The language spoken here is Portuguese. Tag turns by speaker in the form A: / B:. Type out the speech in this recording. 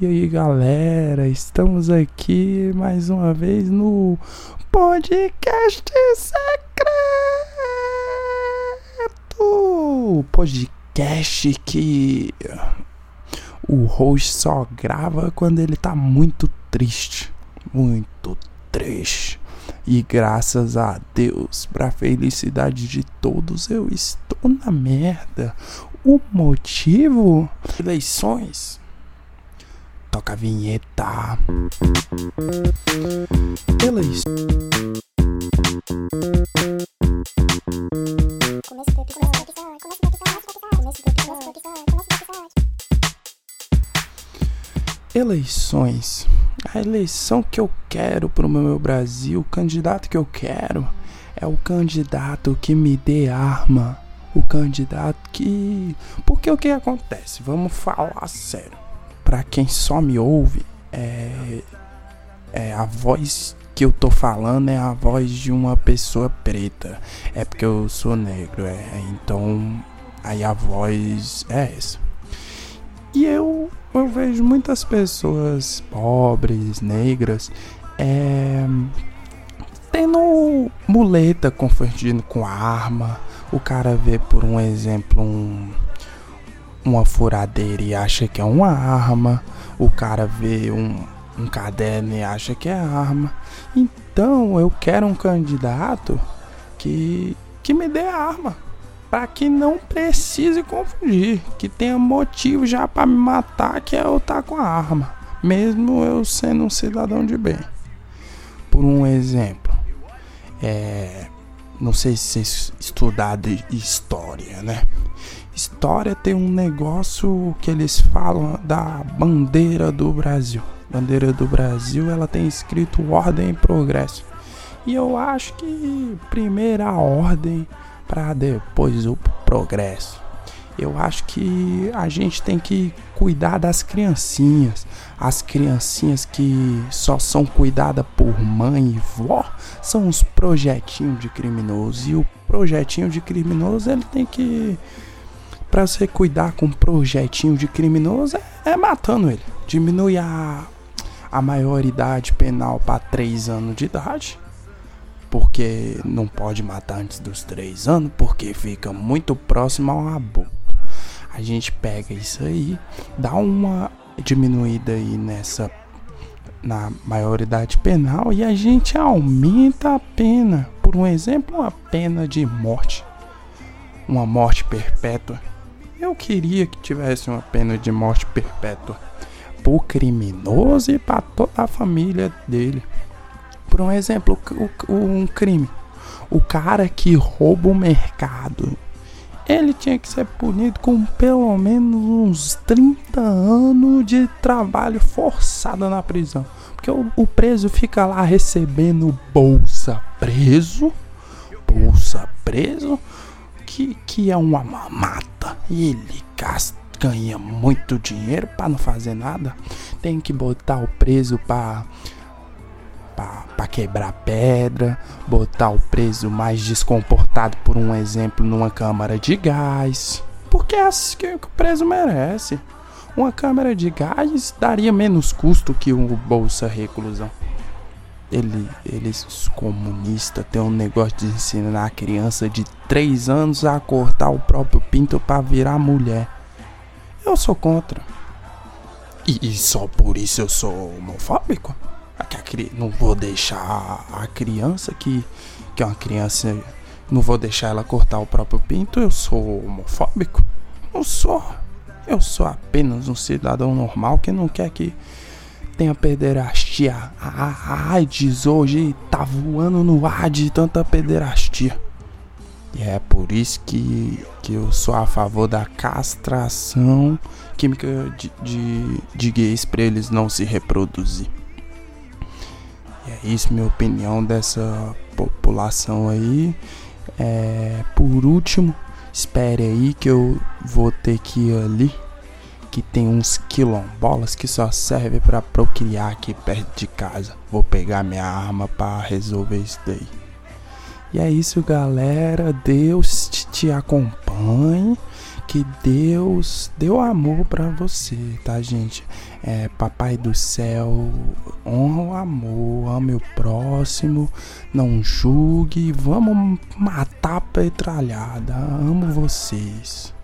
A: E aí, galera, estamos aqui mais uma vez no podcast secreto. Podcast que o host só grava quando ele tá muito triste, muito triste. E graças a Deus, para felicidade de todos, eu estou na merda. O motivo? Eleições. Começo do episódio, começo do episódio. Eleições. A eleição que eu quero para o meu Brasil, o candidato que eu quero é o candidato que me dê arma, o candidato que. Porque o que acontece? Vamos falar sério. Para quem só me ouve, é... é a voz que eu tô falando é a voz de uma pessoa preta. É porque eu sou negro, é. Então, aí a voz é essa. E eu, eu vejo muitas pessoas pobres, negras, é, tendo muleta confundindo com arma. O cara vê, por um exemplo, um, uma furadeira e acha que é uma arma. O cara vê um, um caderno e acha que é arma. Então eu quero um candidato que, que me dê arma para que não precise confundir, que tenha motivo já para me matar, que é eu estar tá com a arma, mesmo eu sendo um cidadão de bem. Por um exemplo, é, não sei se vocês estudaram história, né? História tem um negócio que eles falam da bandeira do Brasil. Bandeira do Brasil, ela tem escrito ordem e progresso. E eu acho que primeira ordem para depois o progresso. Eu acho que a gente tem que cuidar das criancinhas. As criancinhas que só são cuidadas por mãe e vó são os projetinhos de criminoso. E o projetinho de criminoso ele tem que. Para você cuidar com projetinho de criminoso é, é matando ele. Diminui a, a maioridade penal para 3 anos de idade porque não pode matar antes dos três anos, porque fica muito próximo ao aborto. A gente pega isso aí, dá uma diminuída aí nessa na maioridade penal e a gente aumenta a pena. Por um exemplo, uma pena de morte, uma morte perpétua. Eu queria que tivesse uma pena de morte perpétua pro criminoso e para toda a família dele. Por um exemplo, um crime. O cara que rouba o mercado. Ele tinha que ser punido com pelo menos uns 30 anos de trabalho forçado na prisão. Porque o, o preso fica lá recebendo bolsa preso. Bolsa preso. Que, que é uma mamata. E ele gasta ganha muito dinheiro para não fazer nada. Tem que botar o preso para para quebrar pedra, botar o preso mais descomportado, por um exemplo, numa câmara de gás. Porque é assim que o preso merece. Uma câmara de gás daria menos custo que o Bolsa Reclusão. Ele, eles comunistas tem um negócio de ensinar a criança de 3 anos a cortar o próprio pinto para virar mulher. Eu sou contra. E, e só por isso eu sou homofóbico? Não vou deixar a criança que, que é uma criança, não vou deixar ela cortar o próprio pinto. Eu sou homofóbico? Não sou. Eu sou apenas um cidadão normal que não quer que tenha pederastia. A AIDS hoje tá voando no ar de tanta pederastia. E é por isso que, que eu sou a favor da castração química de, de, de gays para eles não se reproduzir. E é isso, minha opinião dessa população aí. É, por último, espere aí que eu vou ter que ir ali. Que tem uns quilombolas que só serve para procriar aqui perto de casa. Vou pegar minha arma para resolver isso daí. E é isso, galera. Deus te acompanhe. que Deus deu amor para você, tá, gente? É, Papai do céu, honra o amor, ame o próximo, não julgue, vamos matar a petralhada. Amo vocês.